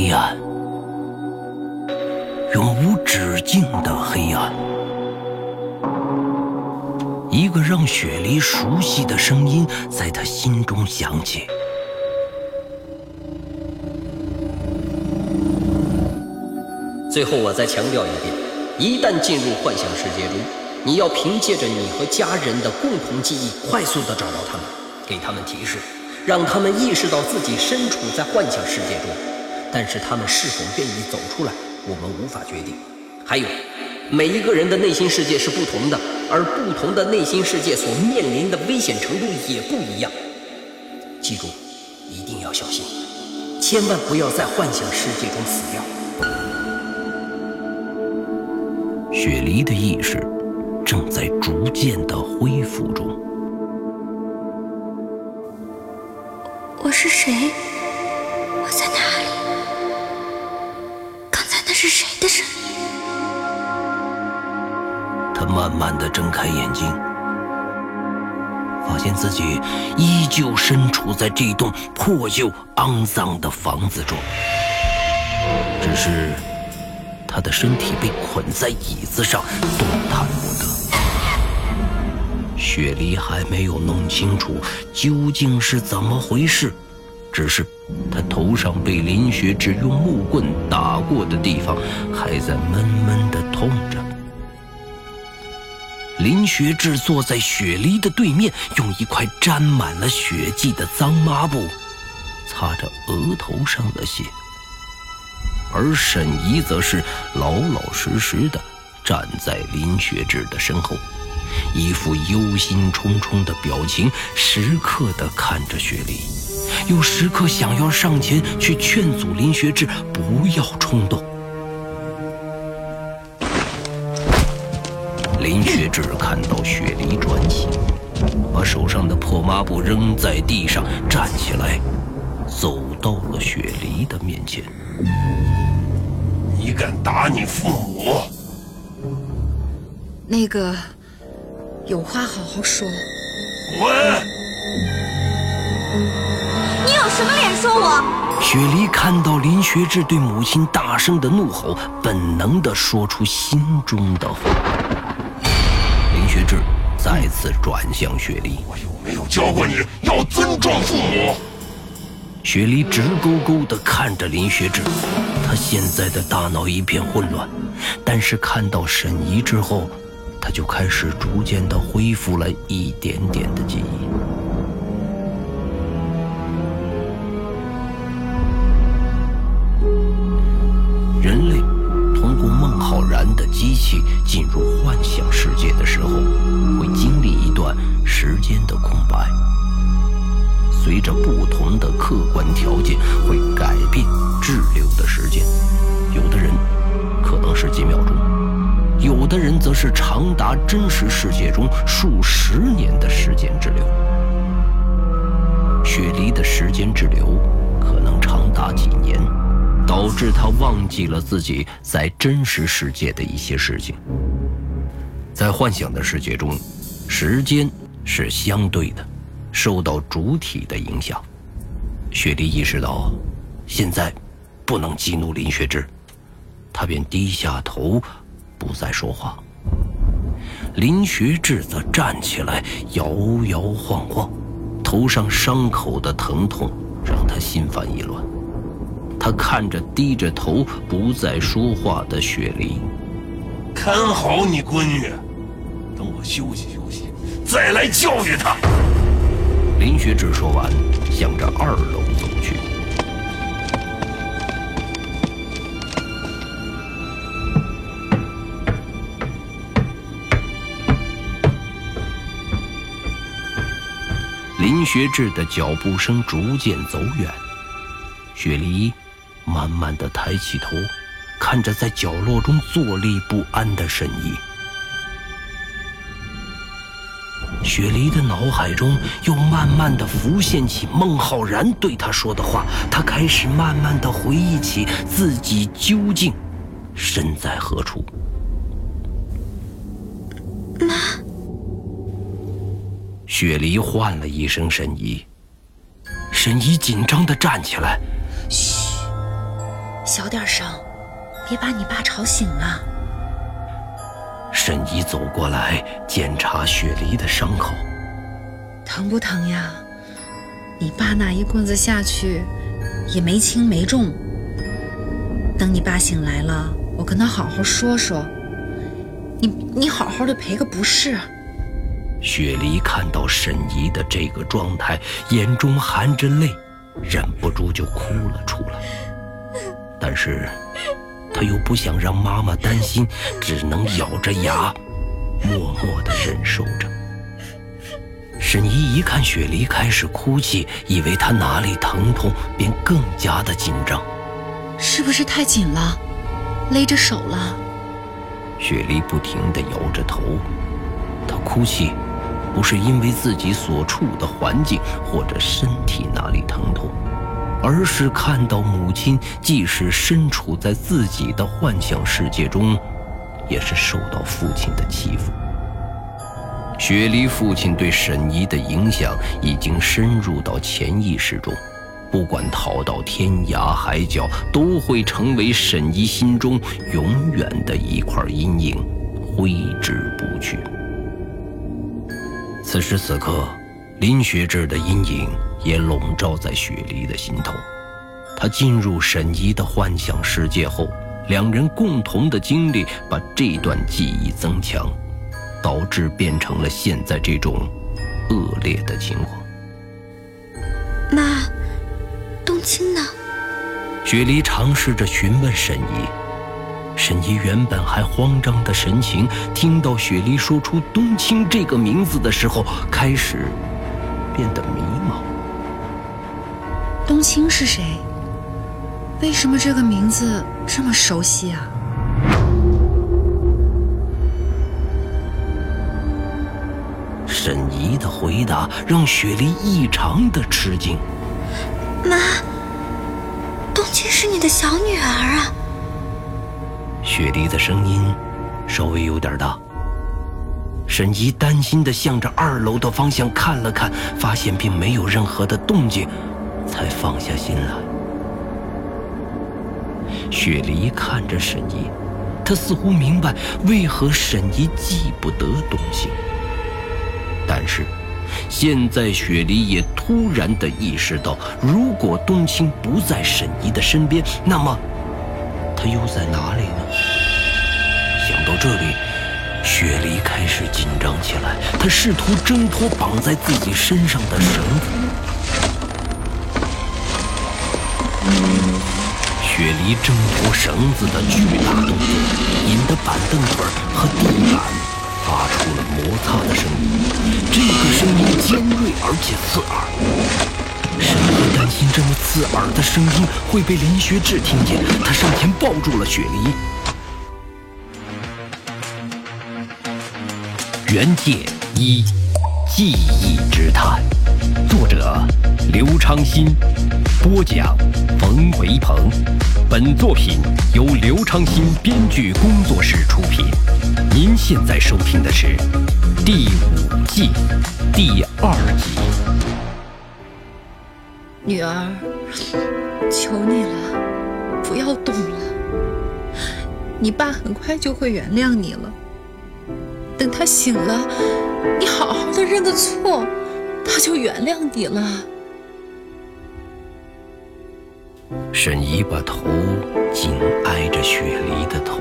黑暗，永无止境的黑暗。一个让雪梨熟悉的声音在他心中响起。最后，我再强调一遍：一旦进入幻想世界中，你要凭借着你和家人的共同记忆，快速的找到他们，给他们提示，让他们意识到自己身处在幻想世界中。但是他们是否愿意走出来，我们无法决定。还有，每一个人的内心世界是不同的，而不同的内心世界所面临的危险程度也不一样。记住，一定要小心，千万不要在幻想世界中死掉。雪梨的意识正在逐渐的恢复中。我是谁？我在哪里？是谁的声音？他慢慢的睁开眼睛，发现自己依旧身处在这栋破旧肮脏的房子中，只是。他的身体被捆在椅子上，动弹不得。雪梨还没有弄清楚究竟是怎么回事，只是他头上被林学志用木棍打过的地方还在闷闷的痛着。林学志坐在雪梨的对面，用一块沾满了血迹的脏抹布擦着额头上的血。而沈怡则是老老实实的站在林学志的身后，一副忧心忡忡的表情，时刻的看着雪梨，又时刻想要上前去劝阻林学志不要冲动。林学志看到雪梨转起，把手上的破抹布扔在地上，站起来，走到了雪梨的面前。你敢打你父母？那个，有话好好说。滚！什么脸说我？雪梨看到林学志对母亲大声的怒吼，本能的说出心中的话。林学志再次转向雪梨：“我有没有教过你要尊重父母？”雪梨直勾勾地看着林学志，他现在的大脑一片混乱，但是看到沈怡之后，他就开始逐渐的恢复了一点点的记忆。时间的空白。随着不同的客观条件，会改变滞留的时间。有的人可能是几秒钟，有的人则是长达真实世界中数十年的时间滞留。雪梨的时间滞留可能长达几年，导致他忘记了自己在真实世界的一些事情。在幻想的世界中，时间是相对的。受到主体的影响，雪莉意识到，现在不能激怒林学志，他便低下头，不再说话。林学志则站起来，摇摇晃晃，头上伤口的疼痛让他心烦意乱。他看着低着头不再说话的雪梨，看好你闺女，等我休息休息，再来教育他。林学志说完，向着二楼走去。林学志的脚步声逐渐走远，雪梨慢慢的抬起头，看着在角落中坐立不安的沈怡。雪梨的脑海中又慢慢的浮现起孟浩然对他说的话，他开始慢慢的回忆起自己究竟身在何处。妈，雪梨唤了一声沈怡，沈怡紧张的站起来，嘘，小点声，别把你爸吵醒了。沈怡走过来检查雪梨的伤口，疼不疼呀？你爸那一棍子下去，也没轻没重。等你爸醒来了，我跟他好好说说。你你好好的赔个不是。雪梨看到沈怡的这个状态，眼中含着泪，忍不住就哭了出来。但是，她又不想让妈妈担心，只能咬着牙，默默的忍受着。沈怡一看雪梨开始哭泣，以为她哪里疼痛，便更加的紧张。是不是太紧了，勒着手了？雪梨不停地摇着头，她哭泣，不是因为自己所处的环境或者身体哪里疼痛，而是看到母亲即使身处在自己的幻想世界中，也是受到父亲的欺负。雪梨父亲对沈怡的影响已经深入到潜意识中。不管逃到天涯海角，都会成为沈怡心中永远的一块阴影，挥之不去。此时此刻，林学志的阴影也笼罩在雪梨的心头。他进入沈怡的幻想世界后，两人共同的经历把这段记忆增强，导致变成了现在这种恶劣的情况。妈。冬青呢？雪梨尝试着询问沈怡。沈怡原本还慌张的神情，听到雪梨说出“冬青”这个名字的时候，开始变得迷茫。冬青是谁？为什么这个名字这么熟悉啊？沈怡的回答让雪梨异常的吃惊。妈，冬青是你的小女儿啊！雪梨的声音稍微有点大。沈怡担心的向着二楼的方向看了看，发现并没有任何的动静，才放下心来。雪梨看着沈怡，她似乎明白为何沈怡记不得东西，但是。现在，雪梨也突然的意识到，如果冬青不在沈怡的身边，那么他又在哪里呢？想到这里，雪梨开始紧张起来，她试图挣脱绑在自己身上的绳子。雪梨挣脱绳子的巨大动作，引得板凳腿和地板。发出了摩擦的声音，这个声音尖锐而且刺耳。沈怡担心这么刺耳的声音会被林学志听见，他上前抱住了雪梨。原界一，记忆之谈，作者刘昌新，播讲冯维鹏。本作品由刘昌新编剧工作室出品。您现在收听的是第五季第二集。女儿，求你了，不要动了。你爸很快就会原谅你了。等他醒了，你好好的认个错，他就原谅你了。沈怡把头紧挨着雪梨的头。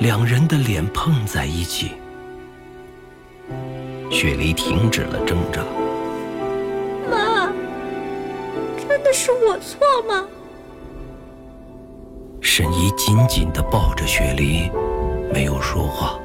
两人的脸碰在一起，雪梨停止了挣扎。妈，真的是我错吗？沈怡紧紧地抱着雪梨，没有说话。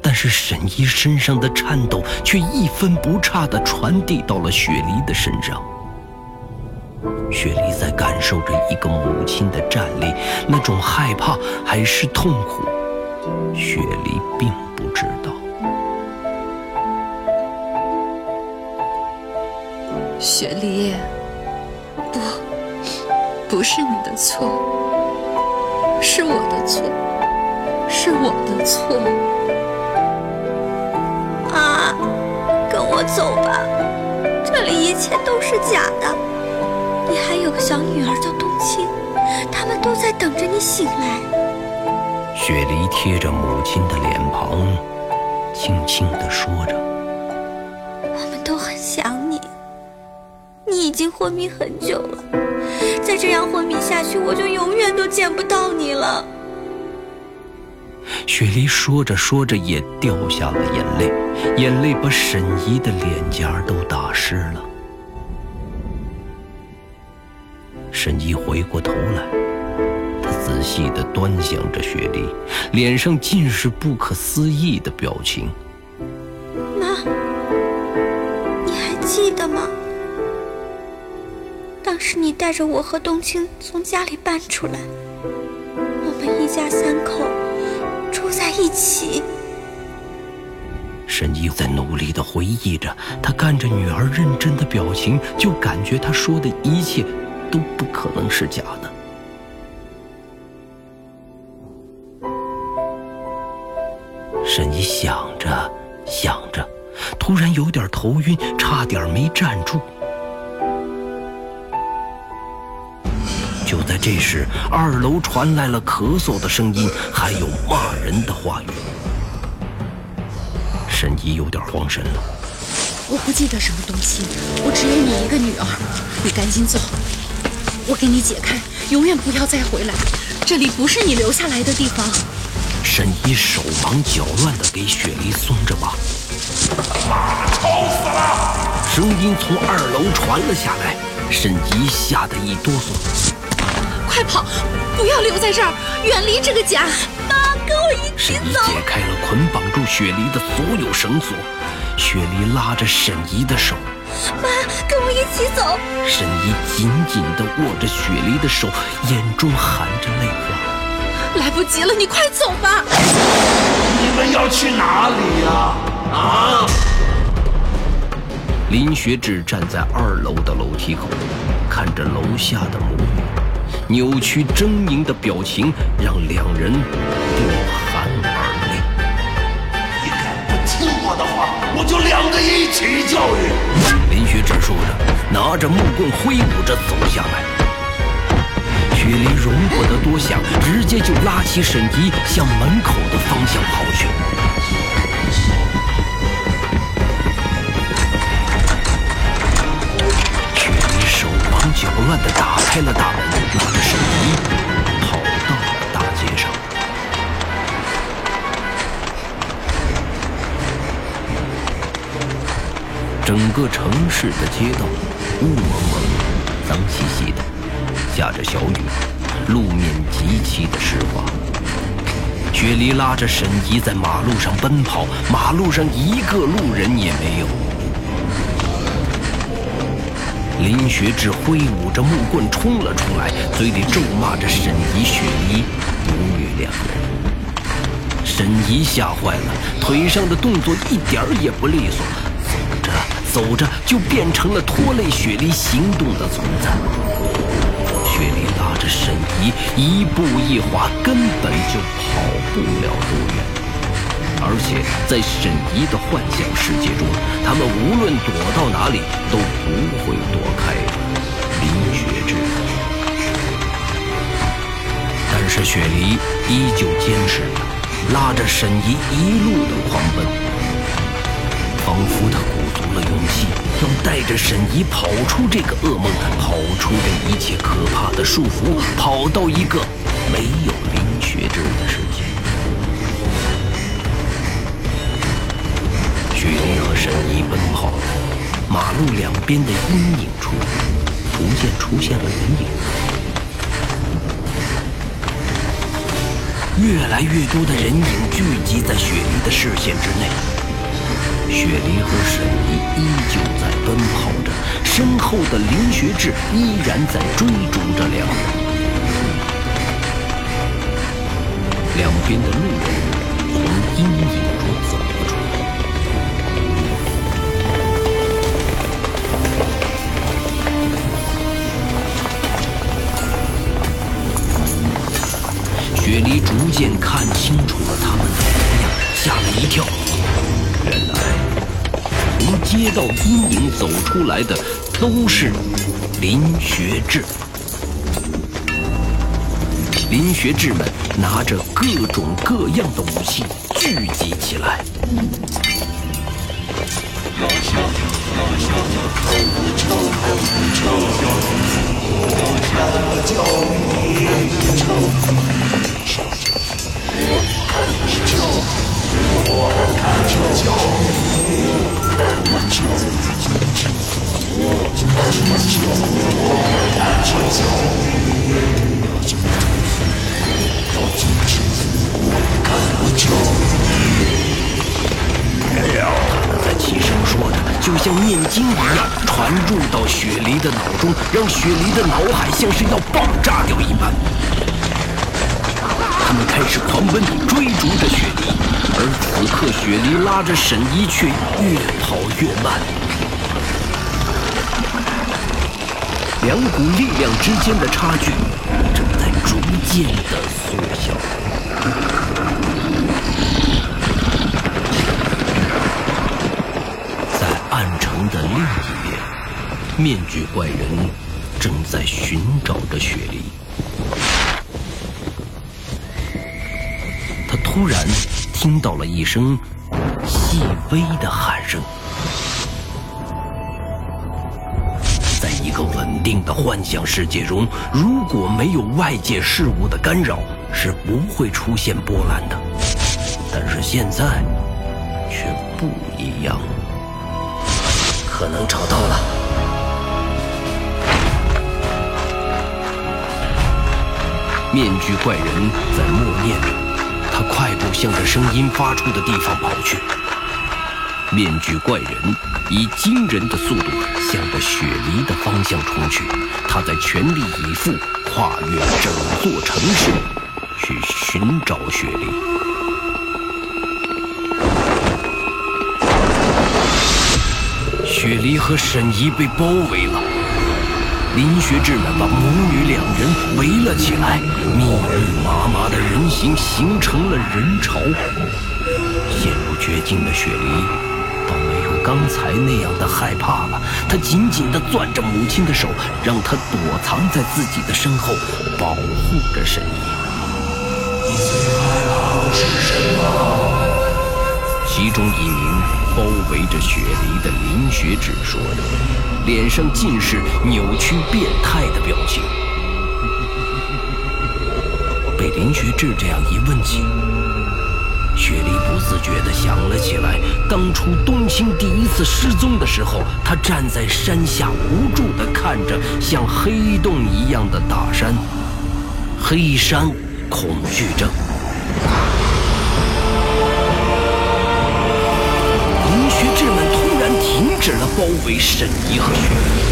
但是沈怡身上的颤抖却一分不差地传递到了雪梨的身上。雪梨在感受着一个母亲的战栗，那种害怕还是痛苦，雪梨并不知道。雪梨，不，不是你的错，是我的错，是我的错。啊，跟我走吧，这里一切都是假的。你还有个小女儿叫冬青，他们都在等着你醒来。雪梨贴着母亲的脸庞，轻轻地说着：“我们都很想你。你已经昏迷很久了，再这样昏迷下去，我就永远都见不到你了。”雪梨说着说着也掉下了眼泪，眼泪把沈怡的脸颊都打湿了。沈怡回过头来，他仔细地端详着雪莉，脸上尽是不可思议的表情。妈，你还记得吗？当时你带着我和冬青从家里搬出来，我们一家三口。住在一起。沈怡在努力地回忆着，他看着女儿认真的表情，就感觉他说的一切都不可能是假的。沈怡想着想着，突然有点头晕，差点没站住。就在这时，二楼传来了咳嗽的声音，还有骂人的话语。沈怡有点慌神了。我不记得什么东西，我只有你一个女儿。你赶紧走，我给你解开，永远不要再回来。这里不是你留下来的地方。沈怡手忙脚乱地给雪梨松着绑。妈的，臭死了！声音从二楼传了下来，沈怡吓得一哆嗦。快跑！不要留在这儿，远离这个家。妈，跟我一起走。沈怡解开了捆绑住雪梨的所有绳索，雪梨拉着沈怡的手。妈，跟我一起走。神医紧紧地握着雪梨的手，眼中含着泪花。来不及了，你快走吧。你们要去哪里呀？啊！林学志站在二楼的楼梯口，看着楼下的母女。扭曲狰狞的表情让两人不寒而栗。你敢不听我的话，我就两个一起教育。林学志说着，拿着木棍挥舞着走下来。雪梨容不得多想，直接就拉起沈怡向门口的方向跑去。雪梨手忙脚乱地打开了大门，拉着沈怡个城市的街道雾蒙蒙、脏兮兮的，下着小雨，路面极其的湿滑。雪梨拉着沈怡在马路上奔跑，马路上一个路人也没有。林学志挥舞着木棍冲了出来，嘴里咒骂着沈怡、雪梨母女两人。沈怡吓坏了，腿上的动作一点儿也不利索，走着就变成了拖累雪梨行动的存在。雪梨拉着沈怡一步一滑，根本就跑不了多远。而且在沈怡的幻想世界中，他们无论躲到哪里都不会躲开林雪之。但是雪梨依旧坚持拉着沈怡一路的狂奔，仿佛他鼓足了勇气，要带着沈怡跑出这个噩梦，跑出这一切可怕的束缚，跑到一个没有林学志的世界。雪梨和沈怡奔跑，马路两边的阴影处逐渐出现了人影，越来越多的人影聚集在雪梨的视线之内。雪梨和沈怡依旧在奔跑着，身后的林学志依然在追逐着两人。两边的路人从阴影中走了出来。雪梨逐渐看道阴影走出来的都是林学志。林学志们拿着各种各样的武器聚集起来。像念经一样，传入到雪梨的脑中，让雪梨的脑海像是要爆炸掉一般。他们开始狂奔，追逐着雪梨，而此刻雪梨拉着沈一却越跑越慢。两股力量之间的差距正在逐渐的缩小。在暗另一边，面具怪人正在寻找着雪梨。他突然听到了一声细微的喊声。在一个稳定的幻想世界中，如果没有外界事物的干扰，是不会出现波澜的。但是现在却不一样。可能找到了。面具怪人在默念着，他快步向着声音发出的地方跑去。面具怪人以惊人的速度向着雪梨的方向冲去，他在全力以赴跨越整座城市，去寻找雪梨。雪梨和沈怡被包围了，林学志们把母女两人围了起来，密密麻麻的人形形成了人潮。陷入绝境的雪梨，倒没有刚才那样的害怕了。她紧紧地攥着母亲的手，让她躲藏在自己的身后，保护着沈怡。你爱她是什么其中一名包围着雪梨的林学志说着，脸上尽是扭曲变态的表情。被林学志这样一问起，雪梨不自觉地想了起来，当初冬青第一次失踪的时候，他站在山下无助地看着像黑洞一样的大山，黑山恐惧症。然停止了包围沈怡和雪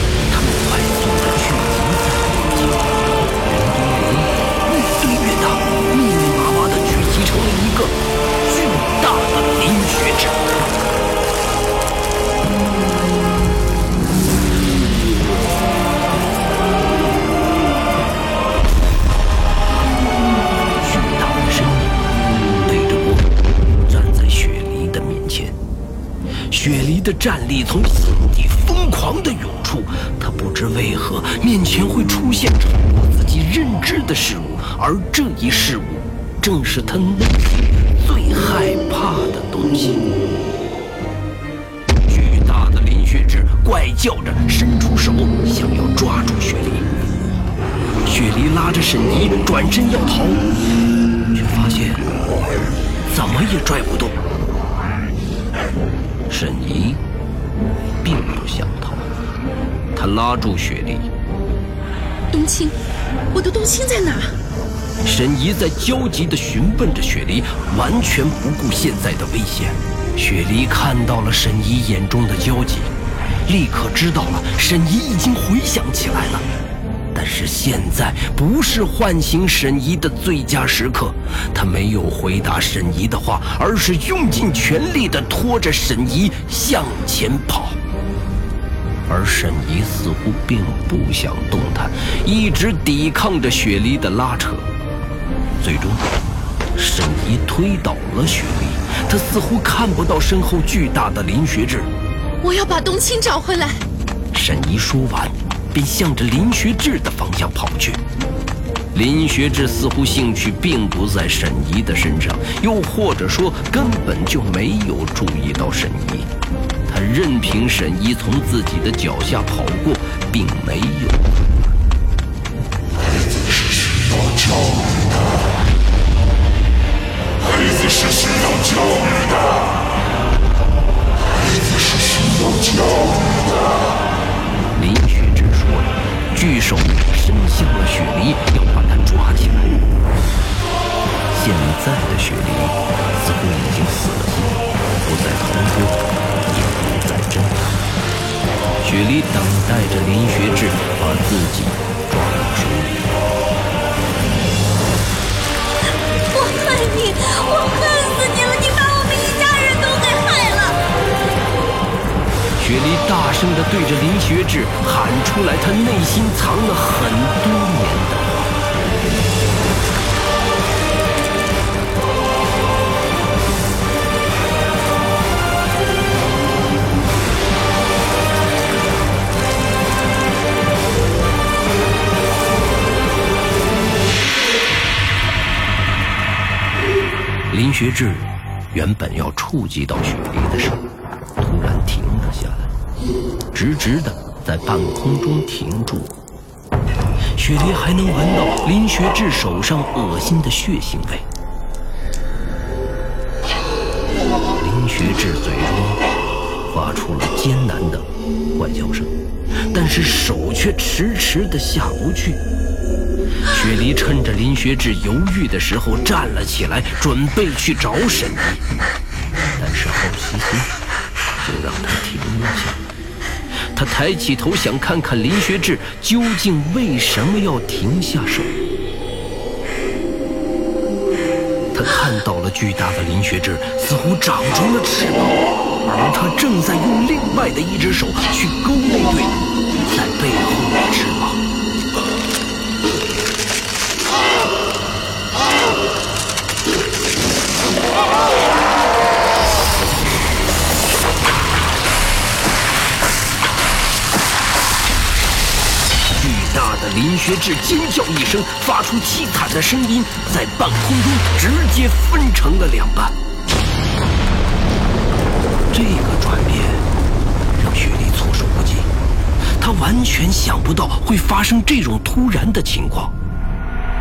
战力从心底疯狂的涌出，他不知为何面前会出现超过自己认知的事物，而这一事物正是他内心最害怕的东西。巨大的林雪志怪叫着伸出手，想要抓住雪梨。雪梨拉着沈怡转身要逃，却发现怎么也拽不动。沈怡并不想逃，她拉住雪莉。冬青，我的冬青在哪？沈怡在焦急地询问着雪梨，完全不顾现在的危险。雪梨看到了沈怡眼中的焦急，立刻知道了沈怡已经回想起来了。但是现在不是唤醒沈怡的最佳时刻，他没有回答沈怡的话，而是用尽全力地拖着沈怡向前跑。而沈怡似乎并不想动弹，一直抵抗着雪梨的拉扯。最终，沈怡推倒了雪梨，她似乎看不到身后巨大的林学志。我要把冬青找回来。沈怡说完，便向着林学志的方向跑去。林学志似乎兴趣并不在沈怡的身上，又或者说根本就没有注意到沈怡。他任凭沈怡从自己的脚下跑过，并没有。孩子是需要教育的，孩子是需要教育的，孩子是需要教育的。巨手伸向了雪梨，要把他抓起来。现在的雪梨似乎已经死了，不再逃脱。也不再挣扎雪梨等待着林学志把自己林学志喊出来，他内心藏了很多年的。林学志原本要触及到雪梨的手，直直的在半空中停住。雪梨还能闻到林学志手上恶心的血腥味。林学志嘴中发出了艰难的怪叫声，但是手却迟迟的下不去。雪梨趁着林学志犹豫的时候站了起来，准备去找沈毅，但是好奇心就让他停了下来。他抬起头想看看林学志究竟为什么要停下手。他看到了巨大的林学志似乎长出了翅膀，而他正在用另外的一只手去勾那对在背后林学志尖叫一声，发出凄惨的声音，在半空中直接分成了两半。这个转变让雪莉措手不及，她完全想不到会发生这种突然的情况。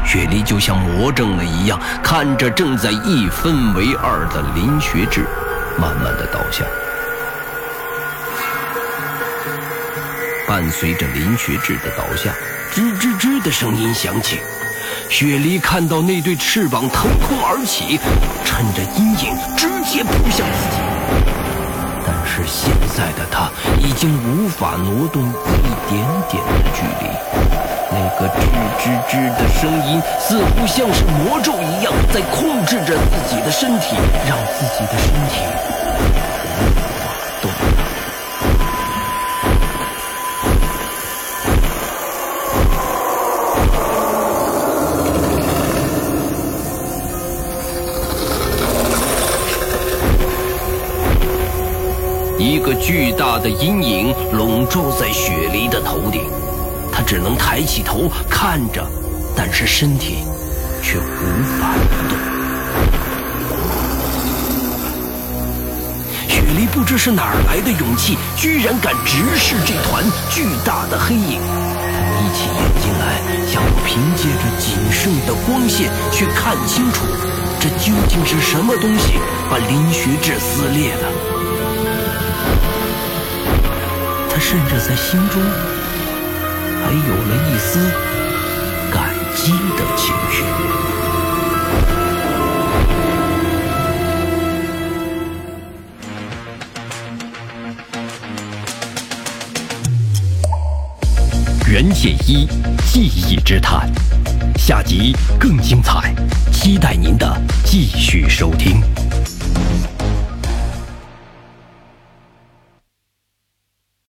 雪莉就像魔怔了一样，看着正在一分为二的林学志，慢慢的倒下。伴随着林学志的倒下。吱吱吱的声音响起，雪梨看到那对翅膀腾空而起，趁着阴影直接扑向自己。但是现在的他已经无法挪动一点点的距离。那个吱吱吱的声音似乎像是魔咒一样，在控制着自己的身体，让自己的身体。个巨大的阴影笼罩在雪梨的头顶，她只能抬起头看着，但是身体却无法移动。雪梨不知是哪儿来的勇气，居然敢直视这团巨大的黑影。眯起眼睛来，想要凭借着仅剩的光线去看清楚，这究竟是什么东西把林学志撕裂了。甚至在心中还有了一丝感激的情绪。袁剑一记忆之谈，下集更精彩，期待您的继续收听。